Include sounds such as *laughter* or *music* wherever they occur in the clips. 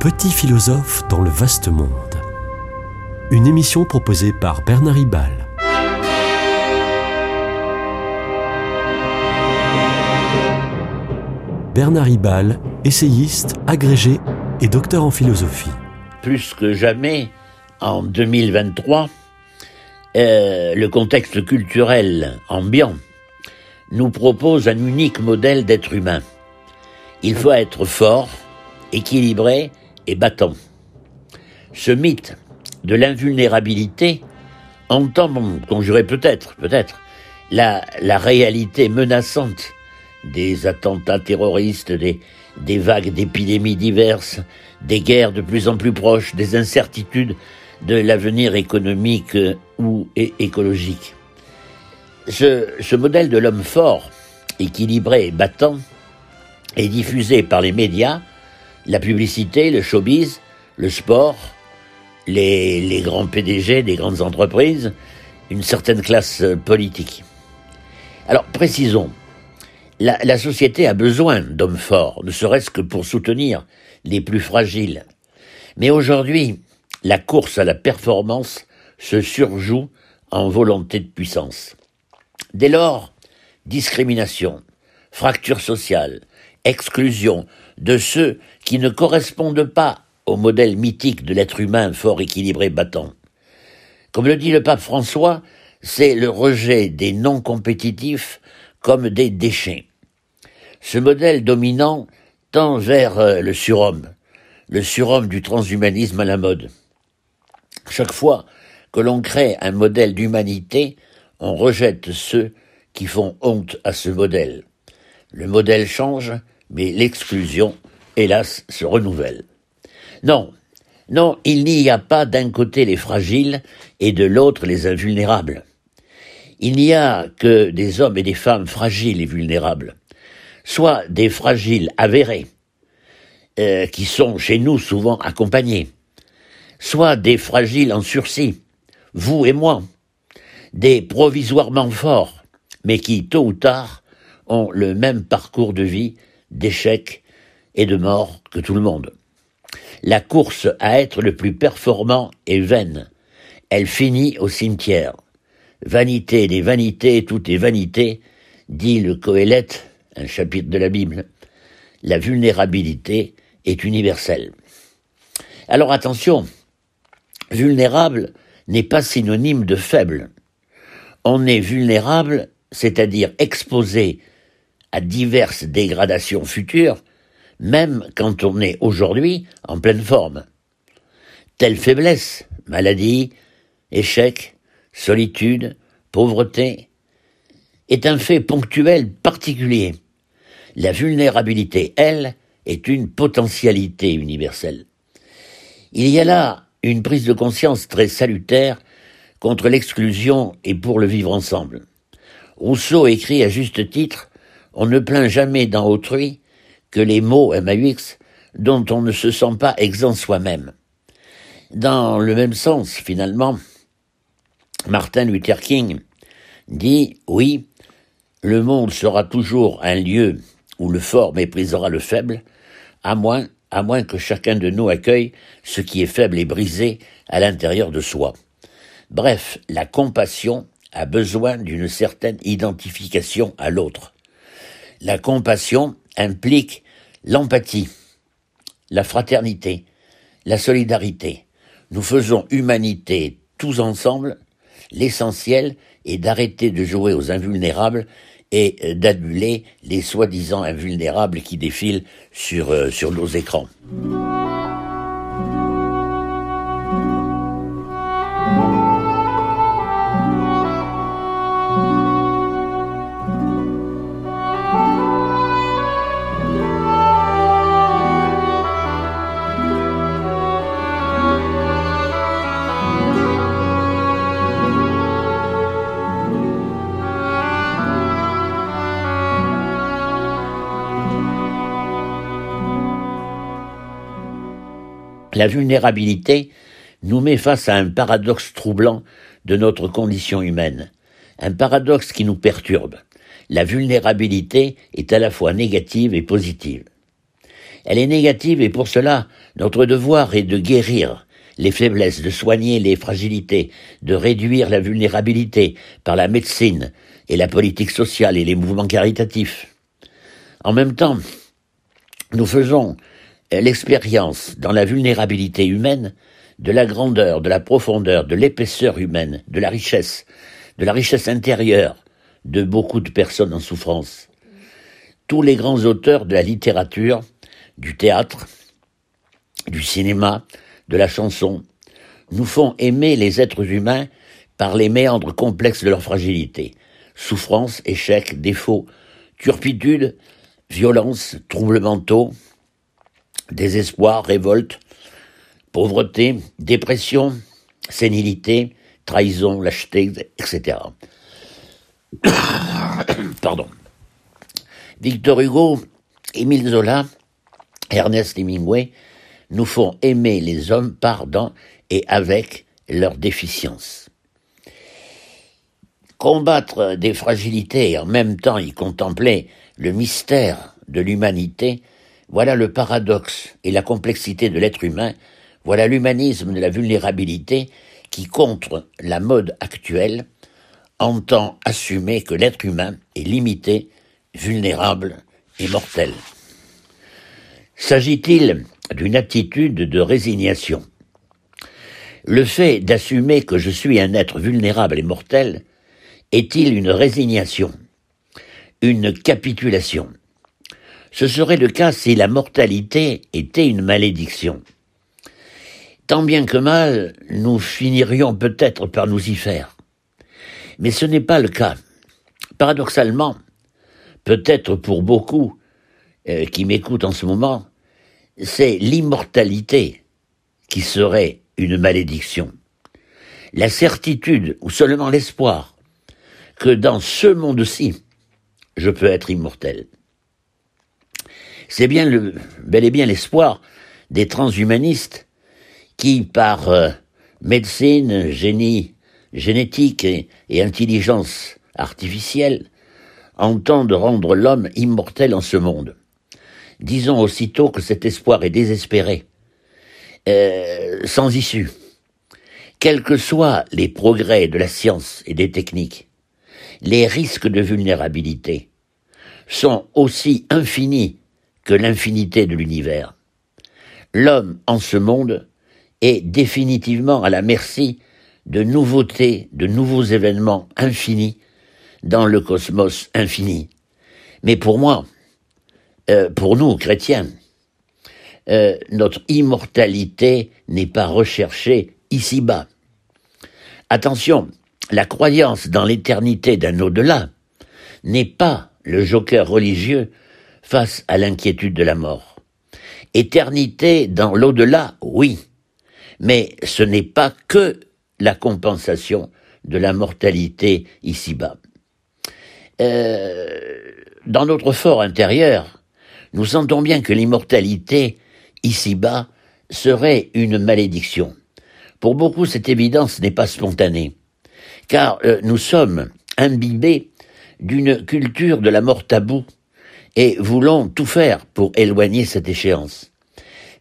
petit philosophe dans le vaste monde. Une émission proposée par Bernard Ribal. Bernard Ribal, essayiste, agrégé et docteur en philosophie. Plus que jamais, en 2023, euh, le contexte culturel ambiant nous propose un unique modèle d'être humain. Il faut être fort, équilibré battant. Ce mythe de l'invulnérabilité entend conjurer peut-être, peut-être, la, réalité menaçante des attentats terroristes, des, vagues d'épidémies diverses, des guerres de plus en plus proches, des incertitudes de l'avenir économique ou écologique. Ce, ce modèle de l'homme fort, équilibré et battant, est diffusé par les médias, la publicité, le showbiz, le sport, les, grands PDG des grandes entreprises, une certaine classe politique. Alors précisons, la société a besoin d'hommes forts, ne serait-ce que pour soutenir les plus fragiles. Mais aujourd'hui, la course à la performance se surjoue en volonté de puissance. Dès lors, discrimination, fracture sociale, exclusion de ceux qui ne correspondent pas au modèle mythique de l'être humain fort équilibré battant. Comme le dit le pape François, c'est le rejet des non compétitifs comme des déchets. Ce modèle dominant tend vers euh, le surhomme, le surhomme du transhumanisme à la mode. Chaque fois que l'on crée un modèle d'humanité, on rejette ceux qui font honte à ce modèle. Le modèle change, mais l'exclusion, hélas, se renouvelle. Non, non, il n'y a pas d'un côté les fragiles et de l'autre les invulnérables. Il n'y a que des hommes et des femmes fragiles et vulnérables, soit des fragiles avérés, euh, qui sont chez nous souvent accompagnés, soit des fragiles en sursis, vous et moi, des provisoirement forts, mais qui, tôt ou tard, ont le même parcours de vie, d'échec et de mort que tout le monde. La course à être le plus performant est vaine. Elle finit au cimetière. Vanité des vanités, tout est vanité, dit le Coëlette, un chapitre de la Bible. La vulnérabilité est universelle. Alors attention, vulnérable n'est pas synonyme de faible. On est vulnérable, c'est-à-dire exposé à diverses dégradations futures, même quand on est aujourd'hui en pleine forme. Telle faiblesse, maladie, échec, solitude, pauvreté, est un fait ponctuel particulier. La vulnérabilité, elle, est une potentialité universelle. Il y a là une prise de conscience très salutaire contre l'exclusion et pour le vivre ensemble. Rousseau écrit à juste titre On ne plaint jamais dans autrui que les mots MAUX dont on ne se sent pas exempt soi-même. Dans le même sens, finalement, Martin Luther King dit Oui, le monde sera toujours un lieu où le fort méprisera le faible, à moins à moins que chacun de nous accueille ce qui est faible et brisé à l'intérieur de soi. Bref, la compassion a besoin d'une certaine identification à l'autre. La compassion implique l'empathie, la fraternité, la solidarité. Nous faisons humanité tous ensemble. L'essentiel est d'arrêter de jouer aux invulnérables et euh, d'aduler les soi-disant invulnérables qui défilent sur, euh, sur nos écrans. La vulnérabilité nous met face à un paradoxe troublant de notre condition humaine, un paradoxe qui nous perturbe. La vulnérabilité est à la fois négative et positive. Elle est négative et pour cela, notre devoir est de guérir les faiblesses, de soigner les fragilités, de réduire la vulnérabilité par la médecine et la politique sociale et les mouvements caritatifs. En même temps, nous faisons l'expérience dans la vulnérabilité humaine de la grandeur, de la profondeur, de l'épaisseur humaine, de la richesse, de la richesse intérieure de beaucoup de personnes en souffrance. Tous les grands auteurs de la littérature, du théâtre, du cinéma, de la chanson, nous font aimer les êtres humains par les méandres complexes de leur fragilité. Souffrance, échec, défaut, turpitude, violence, troubles mentaux, désespoir, révolte, pauvreté, dépression, sénilité, trahison, lâcheté, etc. *coughs* Pardon. Victor Hugo, Émile Zola, Ernest Hemingway nous font aimer les hommes par, dans et avec leurs déficiences. Combattre des fragilités et en même temps y contempler le mystère de l'humanité, voilà le paradoxe et la complexité de l'être humain, voilà l'humanisme de la vulnérabilité qui, contre la mode actuelle, entend assumer que l'être humain est limité, vulnérable et mortel. S'agit-il d'une attitude de résignation? Le fait d'assumer que je suis un être vulnérable et mortel est-il une résignation? Une capitulation? Ce serait le cas si la mortalité était une malédiction. Tant bien que mal, nous finirions peut-être par nous y faire. Mais ce n'est pas le cas. Paradoxalement, peut-être pour beaucoup euh, qui m'écoutent en ce moment, c'est l'immortalité qui serait une malédiction. La certitude, ou seulement l'espoir, que dans ce monde-ci, je peux être immortel. C'est bien le, bel et bien l'espoir des transhumanistes qui, par euh, médecine, génie génétique et, intelligence artificielle entendent rendre l'homme immortel en ce monde. Disons aussitôt que cet espoir est désespéré, euh, sans issue. Quels que soient les progrès de la science et des techniques, les risques de vulnérabilité sont aussi infinis que l'infinité de l'univers. L'homme en ce monde est définitivement à la merci de nouveautés, de nouveaux événements infinis dans le cosmos infini. Mais pour moi, euh, pour nous, chrétiens, euh, notre immortalité n'est pas recherchée ici-bas. Attention, la croyance dans l'éternité d'un au-delà n'est pas le joker religieux face à l'inquiétude de la mort. Éternité dans l'au-delà, oui, mais ce n'est pas que la compensation de la mortalité ici-bas. Euh, dans notre fort intérieur, nous sentons bien que l'immortalité ici-bas serait une malédiction. Pour beaucoup, cette évidence n'est pas spontanée, car euh, nous sommes imbibés d'une culture de la mort taboue et voulons tout faire pour éloigner cette échéance.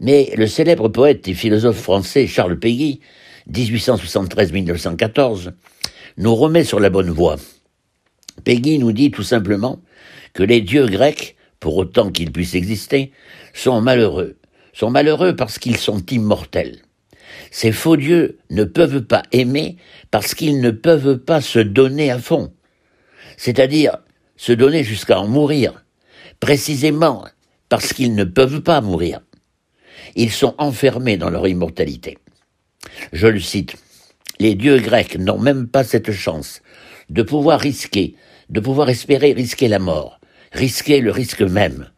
Mais le célèbre poète et philosophe français Charles Péguy 1873-1914, nous remet sur la bonne voie. Peggy nous dit tout simplement que les dieux grecs, pour autant qu'ils puissent exister, sont malheureux. Sont malheureux parce qu'ils sont immortels. Ces faux dieux ne peuvent pas aimer parce qu'ils ne peuvent pas se donner à fond. C'est-à-dire se donner jusqu'à en mourir. Précisément parce qu'ils ne peuvent pas mourir. Ils sont enfermés dans leur immortalité. Je le cite. Les dieux grecs n'ont même pas cette chance de pouvoir risquer, de pouvoir espérer risquer la mort, risquer le risque même.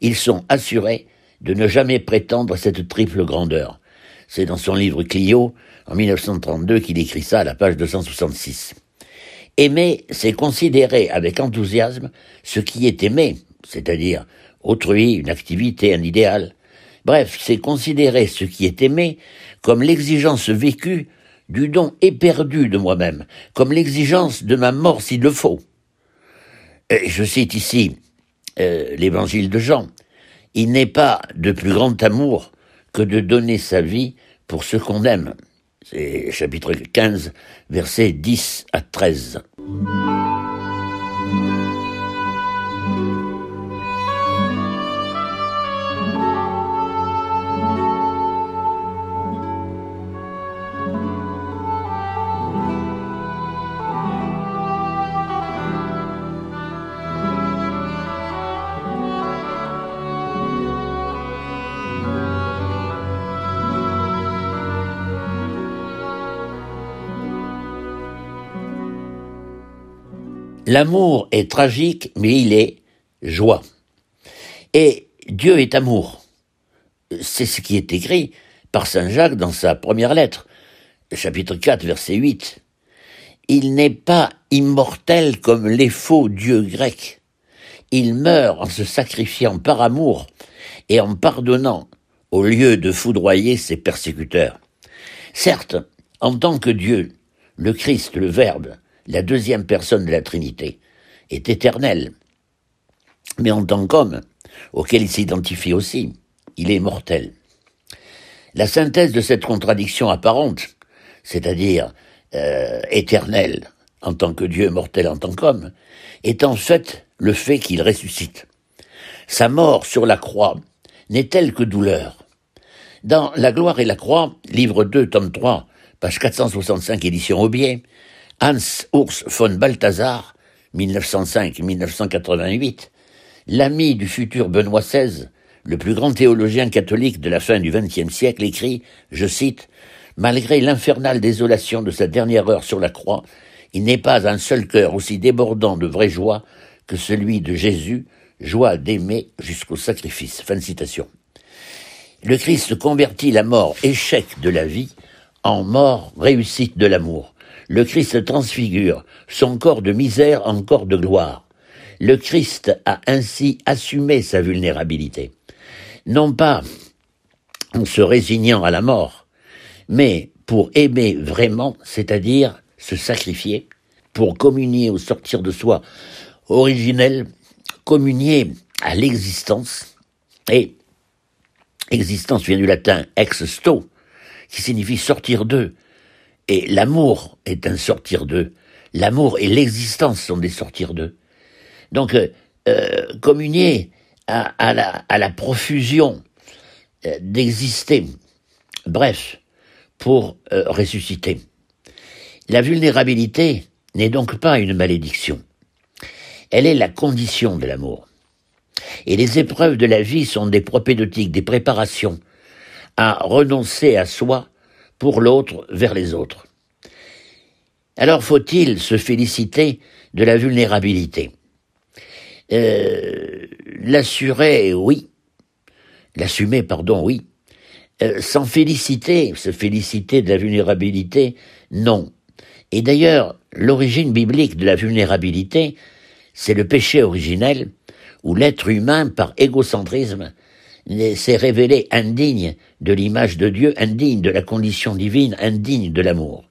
Ils sont assurés de ne jamais prétendre cette triple grandeur. C'est dans son livre Clio, en 1932, qu'il écrit ça à la page 266. Aimer, c'est considérer avec enthousiasme ce qui est aimé, c'est-à-dire autrui, une activité, un idéal. Bref, c'est considérer ce qui est aimé comme l'exigence vécue du don éperdu de moi-même, comme l'exigence de ma mort s'il le faut. Je cite ici euh, l'évangile de Jean. Il n'est pas de plus grand amour que de donner sa vie pour ce qu'on aime. C'est chapitre 15, versets 10 à 13. L'amour est tragique, mais il est joie. Et Dieu est amour. C'est ce qui est écrit par Saint Jacques dans sa première lettre, chapitre 4, verset 8. Il n'est pas immortel comme les faux dieux grecs. Il meurt en se sacrifiant par amour et en pardonnant au lieu de foudroyer ses persécuteurs. Certes, en tant que Dieu, le Christ, le Verbe, la deuxième personne de la Trinité, est éternelle. Mais en tant qu'homme, auquel il s'identifie aussi, il est mortel. La synthèse de cette contradiction apparente, c'est-à-dire euh, éternelle en tant que Dieu, mortel en tant qu'homme, est en fait le fait qu'il ressuscite. Sa mort sur la croix n'est-elle que douleur Dans La gloire et la croix, livre 2, tome 3, page 465, édition Aubier, Hans Urs von Balthasar, 1905-1988, l'ami du futur Benoît XVI, le plus grand théologien catholique de la fin du XXe siècle, écrit, je cite, Malgré l'infernale désolation de sa dernière heure sur la croix, il n'est pas un seul cœur aussi débordant de vraie joie que celui de Jésus, joie d'aimer jusqu'au sacrifice. Fin de citation. Le Christ convertit la mort échec de la vie en mort réussite de l'amour le Christ transfigure son corps de misère en corps de gloire. Le Christ a ainsi assumé sa vulnérabilité. Non pas en se résignant à la mort, mais pour aimer vraiment, c'est-à-dire se sacrifier, pour communier au sortir de soi originel, communier à l'existence, et existence vient du latin ex sto, qui signifie sortir d'eux, et l'amour est un sortir d'eux. L'amour et l'existence sont des sortir d'eux. Donc, euh, euh, communier à, la, profusion euh, d'exister. Bref, pour ressusciter. La vulnérabilité n'est donc pas une malédiction. Elle est la condition de l'amour. Et les épreuves de la vie sont des propédotiques, des préparations à renoncer à soi pour l'autre vers les autres. Alors faut-il se féliciter de la vulnérabilité? Euh, L'assurer, oui. L'assumer, pardon, oui. Euh, s'en féliciter, se féliciter de la vulnérabilité, non. Et d'ailleurs, l'origine biblique de la vulnérabilité, c'est le péché originel, où l'être humain, par égocentrisme, s'est révélé indigne de l'image de Dieu, indigne de la condition divine, indigne de l'amour.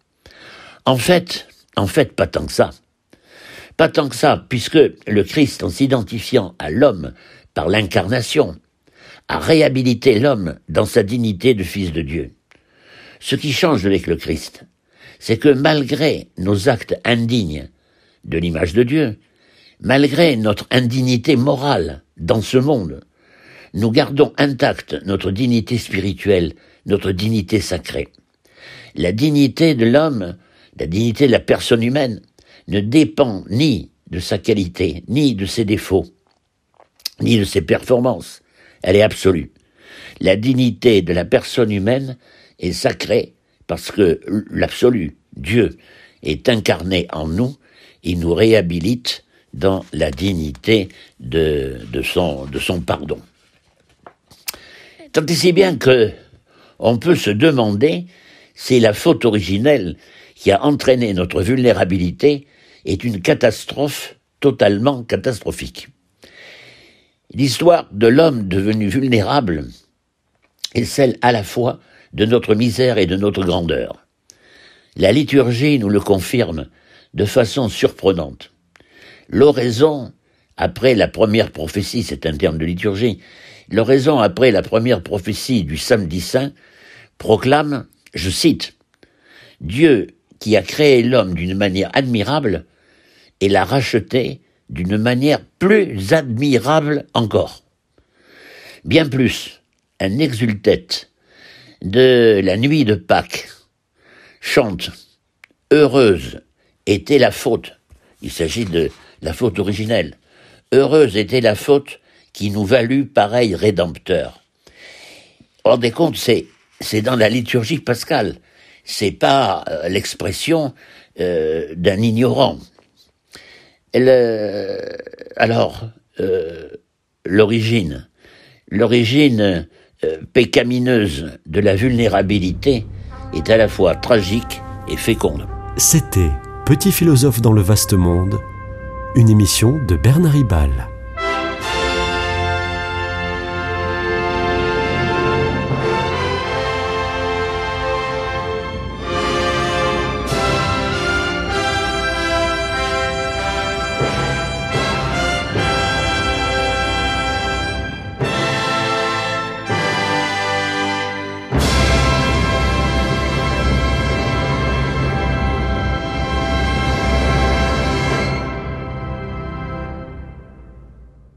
En fait, en fait, pas tant que ça. Pas tant que ça, puisque le Christ, en s'identifiant à l'homme par l'incarnation, a réhabilité l'homme dans sa dignité de fils de Dieu. Ce qui change avec le Christ, c'est que malgré nos actes indignes de l'image de Dieu, malgré notre indignité morale dans ce monde, nous gardons intacte notre dignité spirituelle, notre dignité sacrée. La dignité de l'homme, la dignité de la personne humaine, ne dépend ni de sa qualité, ni de ses défauts, ni de ses performances. Elle est absolue. La dignité de la personne humaine est sacrée parce que l'absolu, Dieu, est incarné en nous, il nous réhabilite dans la dignité de, son pardon. Tant et si bien que on peut se demander si la faute originelle qui a entraîné notre vulnérabilité est une catastrophe totalement catastrophique. L'histoire de l'homme devenu vulnérable est celle à la fois de notre misère et de notre grandeur. La liturgie nous le confirme de façon surprenante. L'oraison, après la première prophétie, c'est un terme de liturgie, L'oraison après la première prophétie du samedi saint proclame, je cite, Dieu qui a créé l'homme d'une manière admirable et l'a racheté d'une manière plus admirable encore. Bien plus, un exultète de la nuit de Pâques chante Heureuse était la faute. Il s'agit de la faute originelle. Heureuse était la faute qui nous valut pareil rédempteur. Rendez compte, c'est, c'est dans la liturgie pascale. C'est pas euh, l'expression euh, d'un ignorant. Euh, alors, l'origine, l'origine pécamineuse de la vulnérabilité est à la fois tragique et féconde. C'était Petit philosophe dans le vaste monde, une émission de Bernard Ribal.